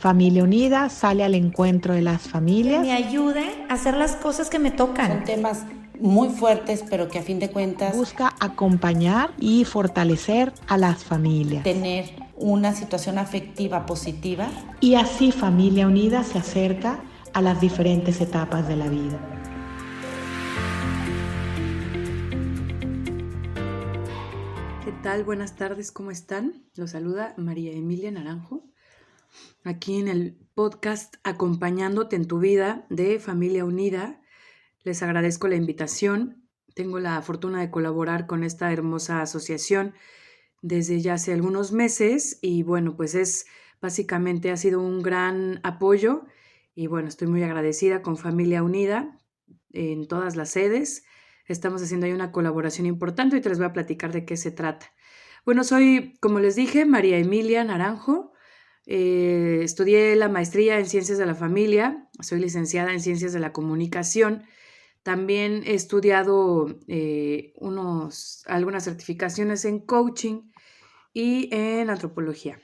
Familia Unida sale al encuentro de las familias. Que me ayude a hacer las cosas que me tocan. Son temas muy fuertes, pero que a fin de cuentas busca acompañar y fortalecer a las familias. Tener una situación afectiva positiva. Y así Familia Unida se acerca a las diferentes etapas de la vida. ¿Qué tal? Buenas tardes, ¿cómo están? Los saluda María Emilia Naranjo, aquí en el podcast Acompañándote en tu vida de Familia Unida. Les agradezco la invitación. Tengo la fortuna de colaborar con esta hermosa asociación desde ya hace algunos meses y bueno, pues es básicamente ha sido un gran apoyo y bueno, estoy muy agradecida con Familia Unida en todas las sedes. Estamos haciendo ahí una colaboración importante y te les voy a platicar de qué se trata. Bueno, soy, como les dije, María Emilia Naranjo. Eh, estudié la maestría en Ciencias de la Familia, soy licenciada en Ciencias de la Comunicación. También he estudiado eh, algunas certificaciones en coaching y en antropología,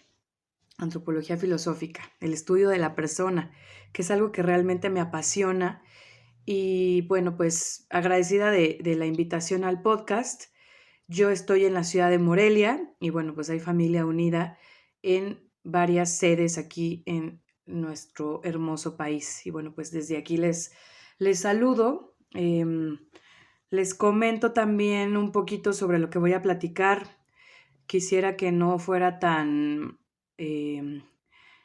antropología filosófica, el estudio de la persona, que es algo que realmente me apasiona. Y bueno, pues agradecida de, de la invitación al podcast. Yo estoy en la ciudad de Morelia y bueno, pues hay familia unida en varias sedes aquí en nuestro hermoso país. Y bueno, pues desde aquí les, les saludo. Em, les comento también un poquito sobre lo que voy a platicar. Quisiera que no fuera tan em,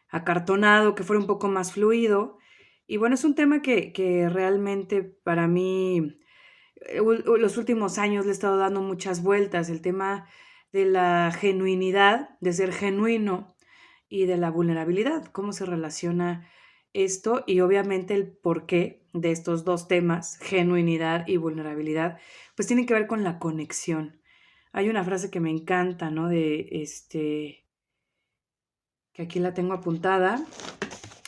acartonado, que fuera un poco más fluido. Y bueno, es un tema que, que realmente para mí eh, los últimos años le he estado dando muchas vueltas, el tema de la genuinidad, de ser genuino y de la vulnerabilidad, cómo se relaciona esto y obviamente el porqué de estos dos temas, genuinidad y vulnerabilidad, pues tienen que ver con la conexión. Hay una frase que me encanta, ¿no? De este, que aquí la tengo apuntada,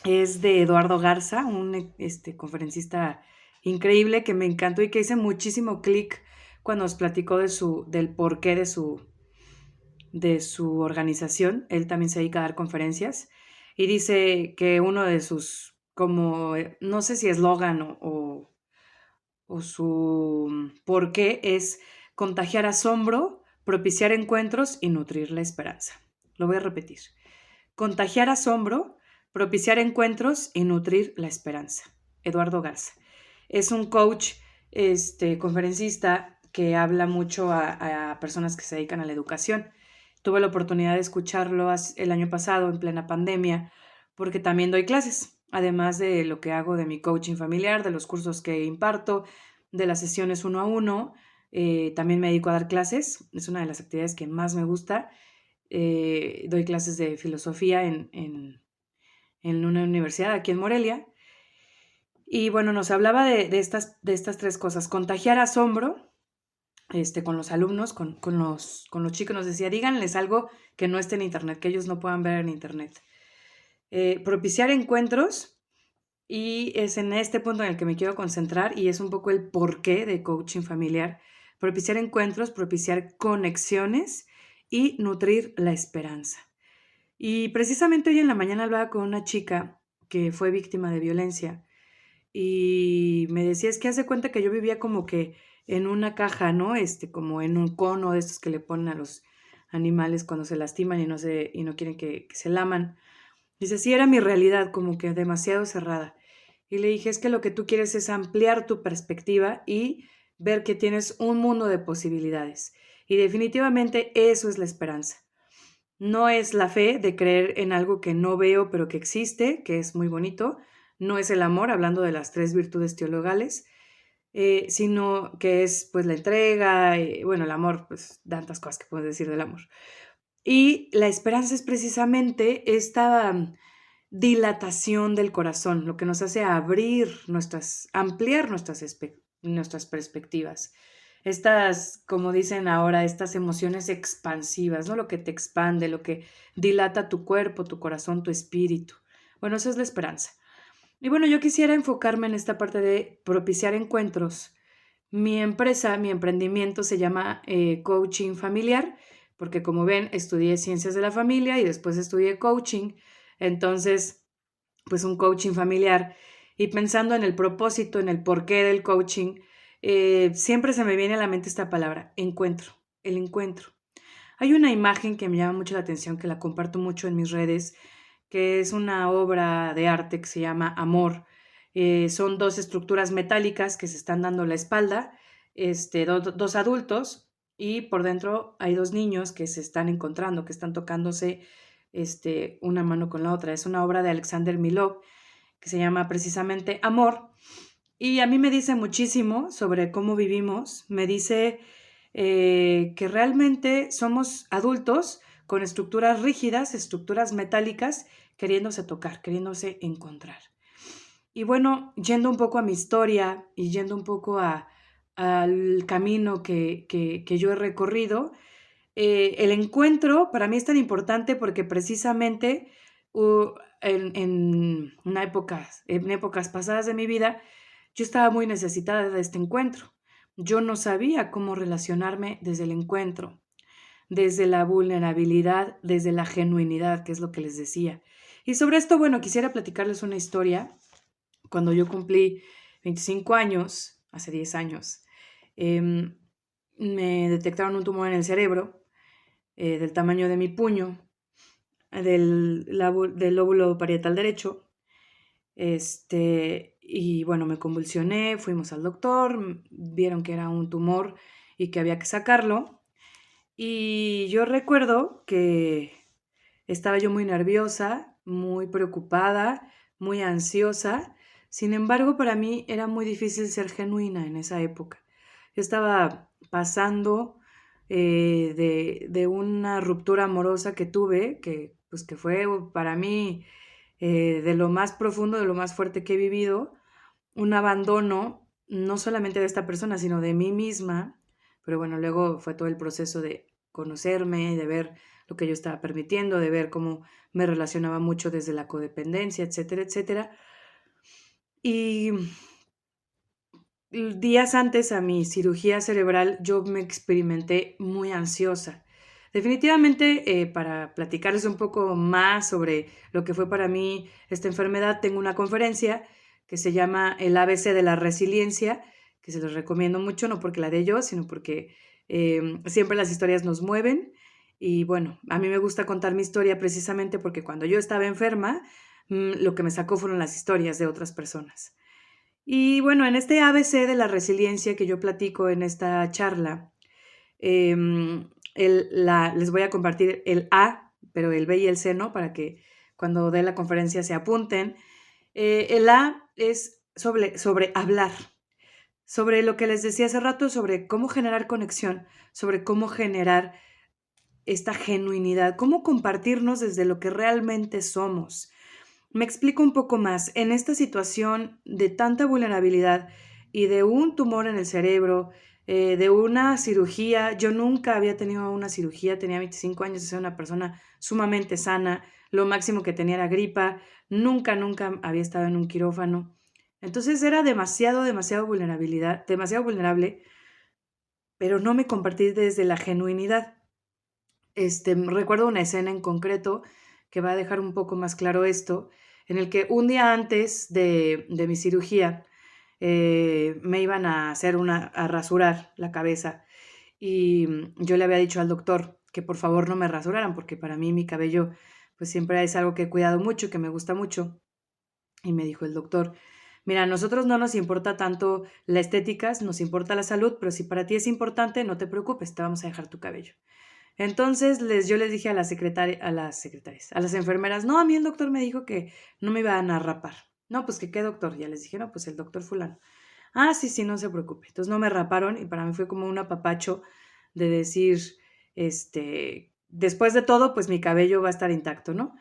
es de Eduardo Garza, un este, conferencista increíble que me encantó y que hice muchísimo clic cuando nos platicó de su, del porqué de su, de su organización. Él también se dedica a dar conferencias y dice que uno de sus, como, eh, no sé si eslogan o, o, su porqué es contagiar asombro, propiciar encuentros y nutrir la esperanza. Lo voy a repetir. Contagiar asombro, propiciar encuentros y nutrir la esperanza. Eduardo Garza. Es un coach, este, conferencista que habla mucho a, a personas que se dedican a la educación. Tuve la oportunidad de escucharlo el año pasado en plena pandemia porque también doy clases, además de lo que hago de mi coaching familiar, de los cursos que imparto, de las sesiones uno a uno. Eh, también me dedico a dar clases, es una de las actividades que más me gusta. Eh, doy clases de filosofía en, en, en, una universidad aquí en Morelia. Y bueno, nos hablaba de, de, estas, de estas tres cosas, contagiar asombro, este, con los alumnos, con, con, los, con los chicos, nos decía, díganles algo que no esté en Internet, que ellos no puedan ver en Internet. Eh, propiciar encuentros, y es en este punto en el que me quiero concentrar, y es un poco el porqué de coaching familiar. Propiciar encuentros, propiciar conexiones y nutrir la esperanza. Y precisamente hoy en la mañana hablaba con una chica que fue víctima de violencia y me decía, es que hace cuenta que yo vivía como que en una caja, ¿no? Este, como en un cono de estos que le ponen a los animales cuando se lastiman y no, se, y no quieren que, que se laman. Dice, sí, era mi realidad, como que demasiado cerrada. Y le dije, es que lo que tú quieres es ampliar tu perspectiva y ver que tienes un mundo de posibilidades. Y definitivamente eso es la esperanza. No es la fe de creer en algo que no veo pero que existe, que es muy bonito. No es el amor, hablando de las tres virtudes teologales, eh, sino que es pues la entrega, y, bueno, el amor, pues tantas cosas que puedes decir del amor. Y la esperanza es precisamente esta dilatación del corazón, lo que nos hace abrir nuestras, ampliar nuestras, nuestras perspectivas. Estas, como dicen ahora, estas emociones expansivas, ¿no? Lo que te expande, lo que dilata tu cuerpo, tu corazón, tu espíritu. Bueno, eso es la esperanza. Y bueno, yo quisiera enfocarme en esta parte de propiciar encuentros. Mi empresa, mi emprendimiento se llama eh, Coaching Familiar, porque como ven, estudié ciencias de la familia y después estudié coaching. Entonces, pues un coaching familiar y pensando en el propósito, en el porqué del coaching, eh, siempre se me viene a la mente esta palabra, encuentro, el encuentro. Hay una imagen que me llama mucho la atención, que la comparto mucho en mis redes, que es una obra de arte que se llama Amor. Eh, son dos estructuras metálicas que se están dando la espalda, este, dos adultos, y por dentro hay dos niños que se están encontrando, que están tocándose este, una mano con la otra. Es una obra de Alexander Milov que se llama precisamente Amor. Y a mí me dice muchísimo sobre cómo vivimos. Me dice eh, que realmente somos adultos con estructuras rígidas, estructuras metálicas, queriéndose tocar, queriéndose encontrar. Y bueno, yendo un poco a mi historia y yendo un poco a, al camino que, que, yo he recorrido, eh, el encuentro para mí es tan importante porque precisamente en, en, una época, en épocas pasadas de mi vida, yo estaba muy necesitada de este encuentro. Yo no sabía cómo relacionarme desde el encuentro, desde la vulnerabilidad, desde la genuinidad, que es lo que les decía. Y sobre esto, bueno, quisiera platicarles una historia. Cuando yo cumplí 25 años, hace 10 años, Em, me detectaron un tumor en el cerebro eh, del tamaño de mi puño, del, del lóbulo parietal derecho. Este, y bueno, me convulsioné, fuimos al doctor, vieron que era un tumor y que había que sacarlo. Y yo recuerdo que estaba yo muy nerviosa, muy preocupada, muy ansiosa. Sin embargo, para mí era muy difícil ser genuina en esa época estaba pasando eh, de, de, una ruptura amorosa que tuve, que, pues, que fue para mí eh, de lo más profundo, de lo más fuerte que he vivido, un abandono, no solamente de esta persona, sino de mí misma, pero bueno, luego fue todo el proceso de conocerme, de ver lo que yo estaba permitiendo, de ver cómo me relacionaba mucho desde la codependencia, etcétera, etcétera. Y días antes a mi cirugía cerebral yo me experimenté muy ansiosa. Definitivamente, eh, para platicarles un poco más sobre lo que fue para mí esta enfermedad, tengo una conferencia que se llama El ABC de la Resiliencia, que se los recomiendo mucho, no porque la de yo, sino porque em, siempre las historias nos mueven. Y bueno, a mí me gusta contar mi historia precisamente porque cuando yo estaba enferma, mm, lo que me sacó fueron las historias de otras personas. Y bueno, en este ABC de la resiliencia que yo platico en esta charla, em, la, les voy a compartir el A, pero el B y el C no, para que cuando dé la conferencia se apunten. Eh, el A es sobre, sobre hablar, sobre lo que les decía hace rato, sobre cómo generar conexión, sobre cómo generar esta genuinidad, cómo compartirnos desde lo que realmente somos. Me explico un poco más. En esta situación de tanta vulnerabilidad y de un tumor en el cerebro, eh, de una cirugía, yo nunca había tenido una cirugía, tenía 25 años, soy una persona sumamente sana, lo máximo que tenía era gripa, nunca, nunca había estado en un quirófano. Entonces era demasiado, demasiado vulnerabilidad, demasiado vulnerable, pero no me compartí desde la genuinidad. Este, recuerdo una escena en concreto que va a dejar un poco más claro esto, en el que un día antes de, mi cirugía eh, me iban a hacer una, a rasurar la cabeza y mm, yo le había dicho al doctor que por favor no me rasuraran porque para mí mi cabello pues siempre es algo que he cuidado mucho, que me gusta mucho. Y me dijo el doctor, mira, a nosotros no nos importa tanto la estética, nos importa la salud, pero si para ti es importante, no te preocupes, te vamos a dejar tu cabello. Entonces les, yo les dije a las, secretarias, a las secretarias, a las enfermeras, no, a mí el doctor me dijo que no me iban a rapar. No, pues que qué doctor. Ya les dije, no, pues el doctor fulano. Ah, sí, sí, no se preocupe. Entonces no me raparon y para mí fue como un apapacho de decir, este, después de todo, pues mi cabello va a estar intacto, ¿no?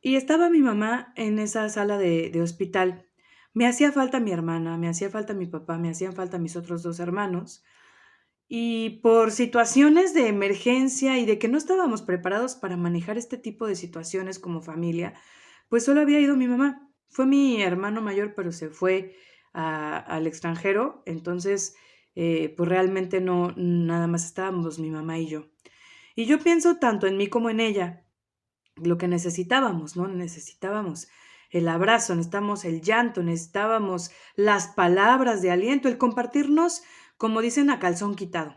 Y estaba mi mamá en esa sala de, de hospital. Me hacía falta mi hermana, me hacía falta mi papá, me hacían falta mis otros dos hermanos. Y por situaciones de emergencia y de que no estábamos preparados para manejar este tipo de situaciones como familia, pues solo había ido mi mamá. Fue mi hermano mayor, pero se fue al extranjero, entonces eh, pues realmente no, nada más estábamos mi mamá y yo. Y yo pienso tanto en mí como en ella, lo que necesitábamos, ¿no? Necesitábamos el abrazo, necesitábamos el llanto, necesitábamos las palabras de aliento, el compartirnos, como dicen, a calzón quitado.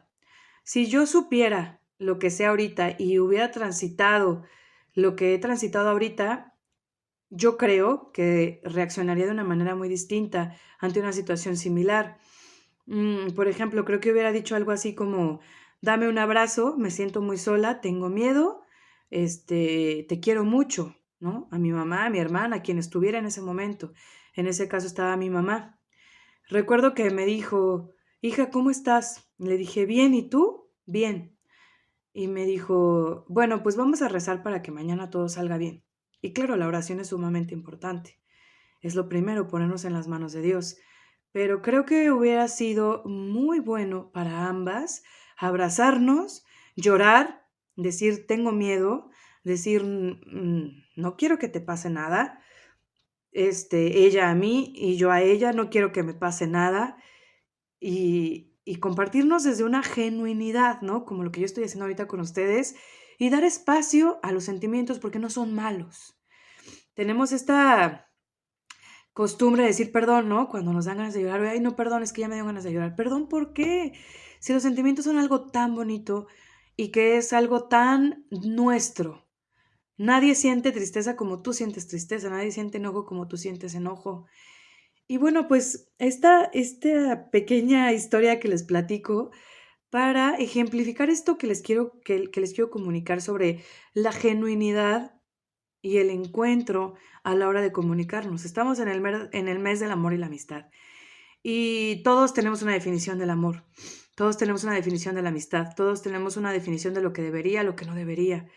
Si yo supiera lo que sé ahorita y hubiera transitado lo que he transitado ahorita, yo creo que reaccionaría de una manera muy distinta ante una situación similar. Mm, por ejemplo, creo que hubiera dicho algo así como, dame un abrazo, me siento muy sola, tengo miedo, este, te quiero mucho, ¿no? A mi mamá, a mi hermana, a quien estuviera en ese momento. En ese caso estaba mi mamá. Recuerdo que me dijo, hija, ¿cómo estás? Le dije, bien, ¿y tú? Bien. Y me dijo, bueno, pues vamos a rezar para que mañana todo salga bien. Y claro, la oración es sumamente importante. Es lo primero, ponernos en las manos de Dios. Pero creo que hubiera sido muy bueno para ambas abrazarnos, llorar, decir tengo miedo, decir no quiero que te pase nada, este, ella a mí y yo a ella, no quiero que me pase nada, y, compartirnos desde una genuinidad, ¿no? Como lo que yo estoy haciendo ahorita con ustedes, y dar espacio a los sentimientos porque no son malos. Tenemos esta costumbre de decir perdón, ¿no? Cuando nos dan ganas de llorar, ay, no, perdón, es que ya me dio ganas de llorar. Perdón, ¿por qué? Si los sentimientos son algo tan bonito y que es algo tan nuestro, Nadie siente tristeza como tú sientes tristeza, nadie siente enojo como tú sientes enojo. Y bueno, pues esta, esta pequeña historia que les platico para ejemplificar esto que les quiero, que, les quiero comunicar sobre la genuinidad y el encuentro a la hora de comunicarnos. Estamos en el, en el mes del amor y la amistad. Y todos tenemos una definición del amor, todos tenemos una definición de la amistad, todos tenemos una definición de lo que debería, lo que no debería.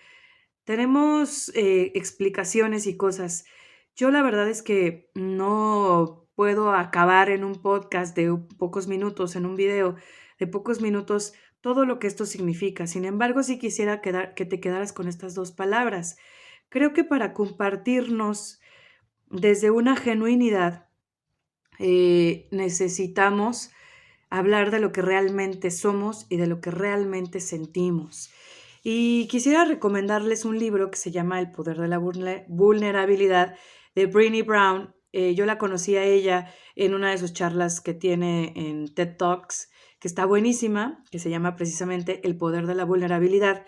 Tenemos eh, explicaciones y cosas. Yo la verdad es que no puedo acabar en un podcast de pocos minutos, en un video de pocos minutos, todo lo que esto significa. Sin embargo, sí quisiera quedar, que te quedaras con estas dos palabras. Creo que para compartirnos desde una genuinidad, eh, necesitamos hablar de lo que realmente somos y de lo que realmente sentimos. Y quisiera recomendarles un libro que se llama El poder de la vulnerabilidad de Brené Brown. Eh, yo la conocí a ella en una de sus charlas que tiene en TED Talks, que está buenísima, que se llama precisamente El poder de la vulnerabilidad.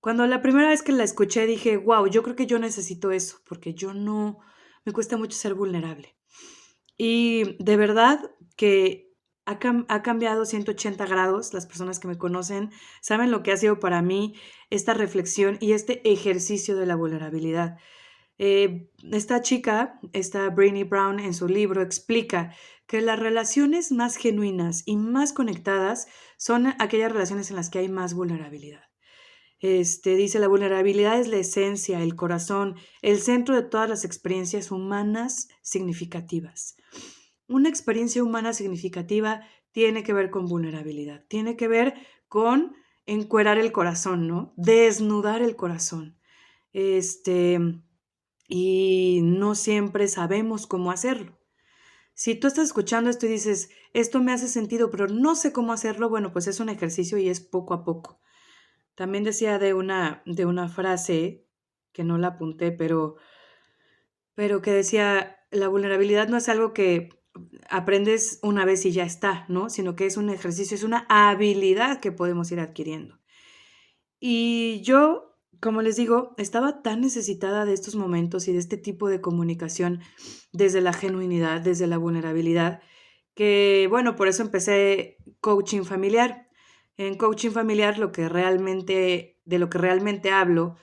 Cuando la primera vez que la escuché dije, wow, yo creo que yo necesito eso, porque yo no, me cuesta mucho ser vulnerable. Y de verdad que ha, cambiado 180 grados. Las personas que me conocen saben lo que ha sido para mí esta reflexión y este ejercicio de la vulnerabilidad. Eh, esta chica, esta Brainy Brown, en su libro explica que las relaciones más genuinas y más conectadas son aquellas relaciones en las que hay más vulnerabilidad. Este, dice, la vulnerabilidad es la esencia, el corazón, el centro de todas las experiencias humanas significativas. Una experiencia humana significativa tiene que ver con vulnerabilidad, tiene que ver con encuerar el corazón, ¿no? Desnudar el corazón. Este, y no siempre sabemos cómo hacerlo. Si tú estás escuchando esto y dices, esto me hace sentido, pero no sé cómo hacerlo, bueno, pues es un ejercicio y es poco a poco. También decía de una, de una frase que no la apunté, pero, pero que decía, la vulnerabilidad no es algo que aprendes una vez y ya está, ¿no? Sino que es un ejercicio, es una habilidad que podemos ir adquiriendo. Y yo, como les digo, estaba tan necesitada de estos momentos y de este tipo de comunicación desde la genuinidad, desde la vulnerabilidad, que bueno, por eso empecé coaching familiar. En coaching familiar lo que realmente, de lo que realmente hablo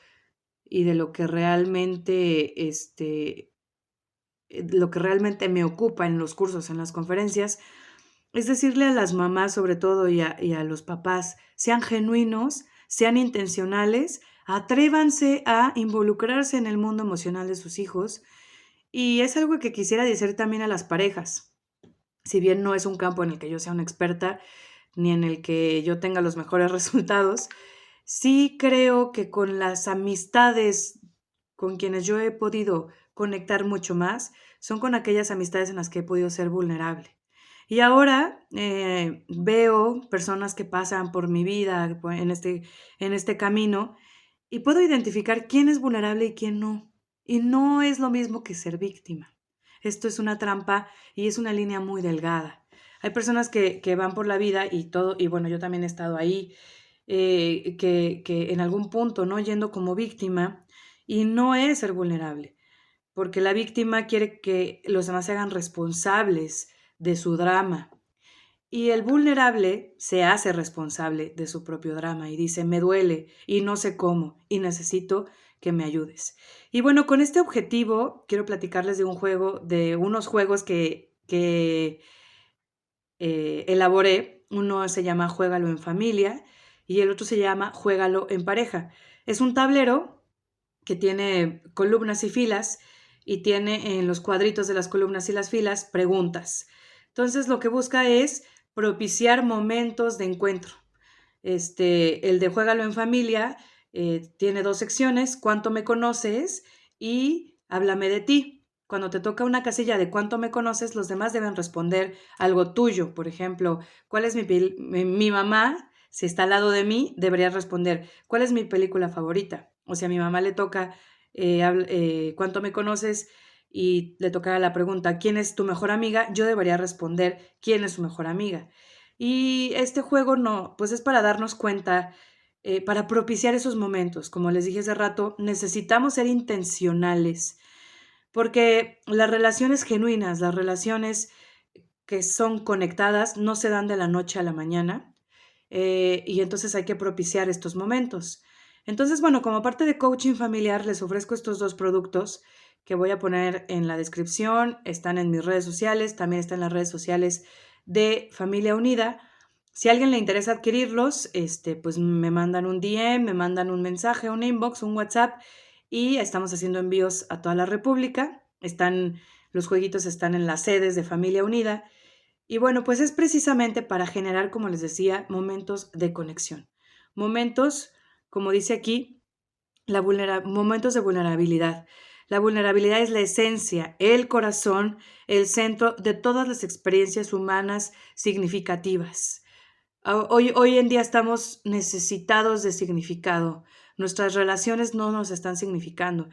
y de lo que realmente este, eh, lo que realmente me ocupa en los cursos, en las conferencias, es decirle a las mamás sobre todo y a, los papás, sean genuinos, sean intencionales, atrévanse a involucrarse en el mundo emocional de sus hijos. Y es algo que quisiera decir también a las parejas. Si bien no es un campo en el que yo sea una experta, ni en el que yo tenga los mejores resultados, sí creo que con las amistades con quienes yo he podido conectar mucho más son con aquellas amistades en las que he podido ser vulnerable. Y ahora eh, veo personas que pasan por mi vida en este, en este camino y puedo identificar quién es vulnerable y quién no. Y no es lo mismo que ser víctima. Esto es una trampa y es una línea muy delgada. Hay personas que, van por la vida y todo, y bueno, yo también he estado ahí, eh, que, que en algún punto, ¿no? Yendo como víctima, y no es ser vulnerable, porque la víctima quiere que los demás se hagan responsables de su drama. Y el vulnerable se hace responsable de su propio drama y dice, me duele y no sé cómo y necesito que me ayudes. Y bueno, con este objetivo quiero platicarles de un juego, de unos juegos que, que eh, elaboré. Uno se llama Juégalo en familia y el otro se llama Juégalo en pareja. Es un tablero que tiene columnas y filas y tiene en los cuadritos de las columnas y las filas preguntas. Entonces lo que busca es propiciar momentos de encuentro. Este, el de Juégalo en familia eh, tiene dos secciones, cuánto me conoces y háblame de ti. Cuando te toca una casilla de cuánto me conoces, los demás deben responder algo tuyo. Por ejemplo, ¿cuál es mi, mi, mamá? Si está al lado de mí, debería responder, ¿cuál es mi película favorita? O si a mi mamá le toca eh, eh, cuánto me conoces y le toca la pregunta, ¿quién es tu mejor amiga? Yo debería responder, ¿quién es su mejor amiga? Y este juego no, pues es para darnos cuenta, eh, para propiciar esos momentos. Como les dije hace rato, necesitamos ser intencionales, porque las relaciones genuinas, las relaciones que son conectadas, no se dan de la noche a la mañana, y entonces hay que propiciar estos momentos. Entonces, bueno, como parte de coaching familiar, les ofrezco estos dos productos que voy a poner en la descripción, están en mis redes sociales, también están en las redes sociales de Familia Unida. Si a alguien le interesa adquirirlos, este, pues me mandan un DM, me mandan un mensaje, un inbox, un WhatsApp y estamos haciendo envíos a toda la República. Están, los jueguitos están en las sedes de Familia Unida. Y bueno, pues es precisamente para generar, como les decía, momentos de conexión. Momentos como dice aquí, la momentos de vulnerabilidad. La vulnerabilidad es la esencia, el corazón, el centro de todas las experiencias humanas significativas. Hoy, hoy en día estamos necesitados de significado. Nuestras relaciones no nos están significando.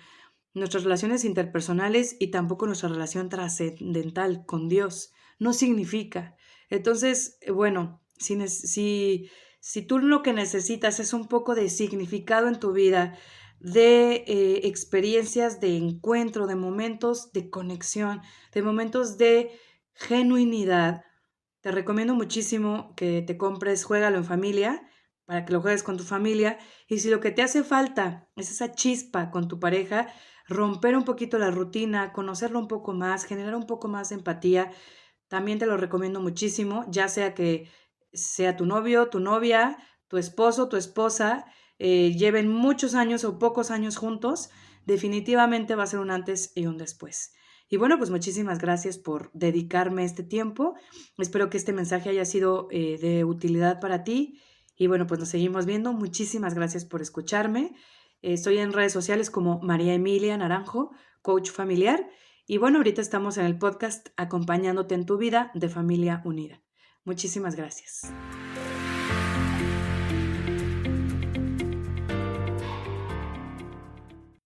Nuestras relaciones interpersonales y tampoco nuestra relación trascendental con Dios no significa. Entonces, bueno, si, si si tú lo que necesitas es un poco de significado en tu vida, de eh, experiencias de encuentro, de momentos de conexión, de momentos de genuinidad, te recomiendo muchísimo que te compres Juégalo en familia para que lo juegues con tu familia. Y si lo que te hace falta es esa chispa con tu pareja, romper un poquito la rutina, conocerlo un poco más, generar un poco más de empatía, también te lo recomiendo muchísimo, ya sea que sea tu novio, tu novia, tu esposo, tu esposa, eh, lleven muchos años o pocos años juntos, definitivamente va a ser un antes y un después. Y bueno, pues muchísimas gracias por dedicarme este tiempo. Espero que este mensaje haya sido eh, de utilidad para ti. Y bueno, pues nos seguimos viendo. Muchísimas gracias por escucharme. estoy en redes sociales como María Emilia Naranjo, coach familiar. Y bueno, ahorita estamos en el podcast acompañándote en tu vida de familia unida. Muchísimas gracias.